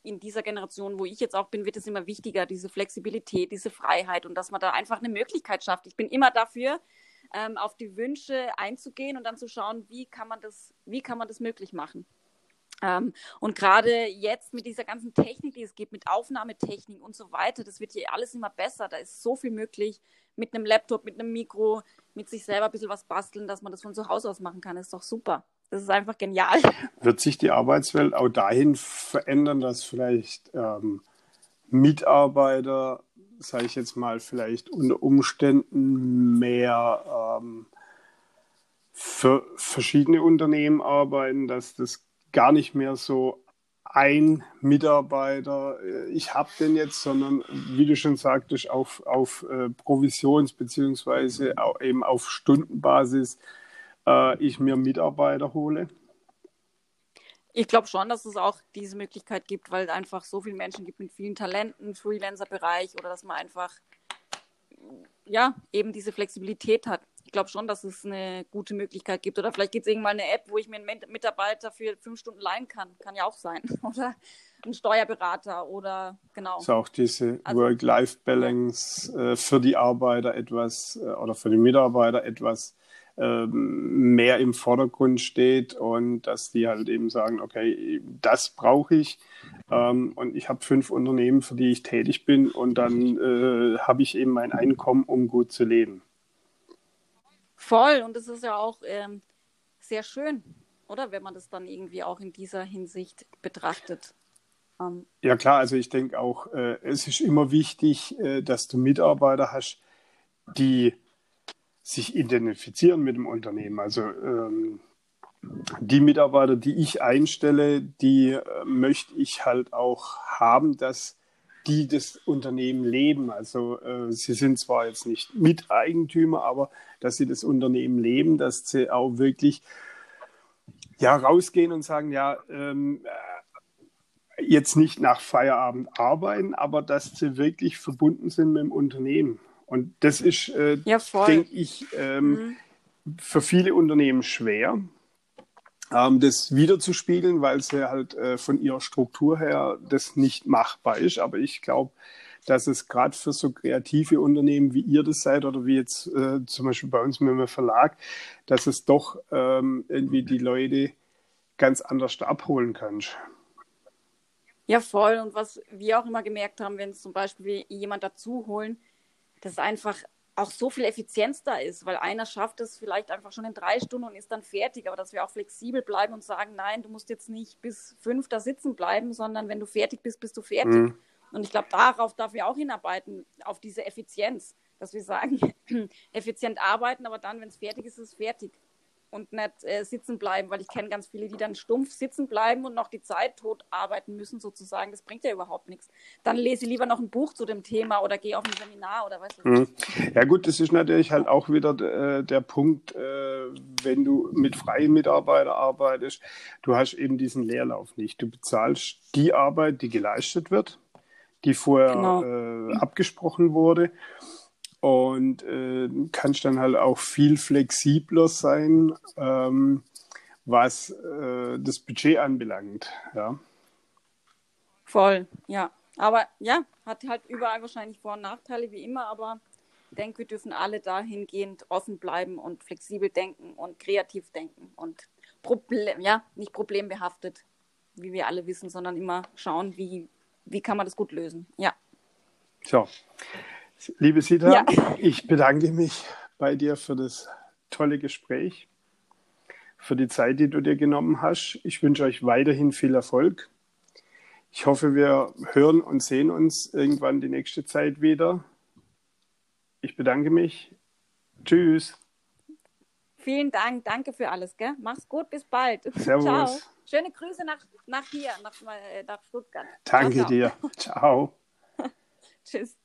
in dieser Generation, wo ich jetzt auch bin, wird es immer wichtiger, diese Flexibilität, diese Freiheit und dass man da einfach eine Möglichkeit schafft. Ich bin immer dafür, ähm, auf die Wünsche einzugehen und dann zu schauen, wie kann man das, wie kann man das möglich machen. Ähm, und gerade jetzt mit dieser ganzen Technik, die es gibt, mit Aufnahmetechnik und so weiter, das wird hier alles immer besser. Da ist so viel möglich mit einem Laptop, mit einem Mikro, mit sich selber ein bisschen was basteln, dass man das von zu Hause aus machen kann. Das ist doch super. Das ist einfach genial. [laughs] Wird sich die Arbeitswelt auch dahin verändern, dass vielleicht ähm, Mitarbeiter sage ich jetzt mal, vielleicht unter Umständen mehr ähm, für verschiedene Unternehmen arbeiten, dass das gar nicht mehr so ein Mitarbeiter, äh, ich habe den jetzt, sondern wie du schon sagtest, auf, auf äh, Provisions- beziehungsweise eben auf Stundenbasis äh, ich mir Mitarbeiter hole? Ich glaube schon, dass es auch diese Möglichkeit gibt, weil es einfach so viele Menschen gibt mit vielen Talenten, Freelancer-Bereich oder dass man einfach ja eben diese Flexibilität hat. Ich glaube schon, dass es eine gute Möglichkeit gibt. Oder vielleicht gibt es irgendwann eine App, wo ich mir einen Mitarbeiter für fünf Stunden leihen kann. Kann ja auch sein. [laughs] Oder ein Steuerberater oder genau. Also auch diese also, Work-Life-Balance äh, für die Arbeiter etwas äh, oder für die Mitarbeiter etwas ähm, mehr im Vordergrund steht und dass die halt eben sagen, okay, das brauche ich ähm, und ich habe fünf Unternehmen, für die ich tätig bin und dann äh, habe ich eben mein Einkommen, um gut zu leben. Voll und das ist ja auch ähm, sehr schön, oder wenn man das dann irgendwie auch in dieser Hinsicht betrachtet. Ähm, ja klar, also ich denke auch, äh, es ist immer wichtig, äh, dass du Mitarbeiter hast, die sich identifizieren mit dem Unternehmen. Also ähm, die Mitarbeiter, die ich einstelle, die äh, möchte ich halt auch haben, dass die das Unternehmen leben. Also äh, sie sind zwar jetzt nicht Miteigentümer, aber dass sie das Unternehmen leben, dass sie auch wirklich ja rausgehen und sagen, ja, ähm, äh, jetzt nicht nach Feierabend arbeiten, aber dass sie wirklich verbunden sind mit dem Unternehmen. Und das ist, äh, ja, denke ich, ähm, mhm. für viele Unternehmen schwer, ähm, das wiederzuspiegeln, weil sie halt äh, von ihrer Struktur her das nicht machbar ist. Aber ich glaube, dass es gerade für so kreative Unternehmen wie ihr das seid oder wie jetzt äh, zum Beispiel bei uns mit dem Verlag, dass es doch ähm, irgendwie die Leute ganz anders abholen kann. Ja, voll. Und was wir auch immer gemerkt haben, wenn es zum Beispiel jemand dazu holen, dass einfach auch so viel Effizienz da ist, weil einer schafft es vielleicht einfach schon in drei Stunden und ist dann fertig, aber dass wir auch flexibel bleiben und sagen, nein, du musst jetzt nicht bis fünf da sitzen bleiben, sondern wenn du fertig bist, bist du fertig. Mhm. Und ich glaube, darauf darf wir auch hinarbeiten, auf diese Effizienz, dass wir sagen, [clears throat] effizient arbeiten, aber dann, wenn es fertig ist, ist es fertig und nicht äh, sitzen bleiben, weil ich kenne ganz viele, die dann stumpf sitzen bleiben und noch die Zeit tot arbeiten müssen sozusagen. Das bringt ja überhaupt nichts. Dann lese ich lieber noch ein Buch zu dem Thema oder gehe auf ein Seminar oder weißt du. Mhm. Ja gut, das ist natürlich halt auch wieder äh, der Punkt, äh, wenn du mit freien Mitarbeitern arbeitest, du hast eben diesen Leerlauf nicht. Du bezahlst die Arbeit, die geleistet wird, die vorher genau. Äh, abgesprochen wurde und äh, kannst dann halt auch viel flexibler sein, ähm, was äh, das Budget anbelangt. Ja. Voll, ja. Aber ja, hat halt überall wahrscheinlich Vor- und Nachteile wie immer, aber ich denke, wir dürfen alle dahingehend offen bleiben und flexibel denken und kreativ denken und Problem, ja, nicht problembehaftet, wie wir alle wissen, sondern immer schauen, wie, wie kann man das gut lösen. Ja. So. Liebe Sita, ja. ich bedanke mich bei dir für das tolle Gespräch, für die Zeit, die du dir genommen hast. Ich wünsche euch weiterhin viel Erfolg. Ich hoffe, wir hören und sehen uns irgendwann die nächste Zeit wieder. Ich bedanke mich. Tschüss. Vielen Dank. Danke für alles. Gell? Mach's gut. Bis bald. Servus. Ciao. Schöne Grüße nach, nach hier, nach, äh, nach Stuttgart. Danke ciao, ciao. dir. [laughs] Ciao. Tschüss.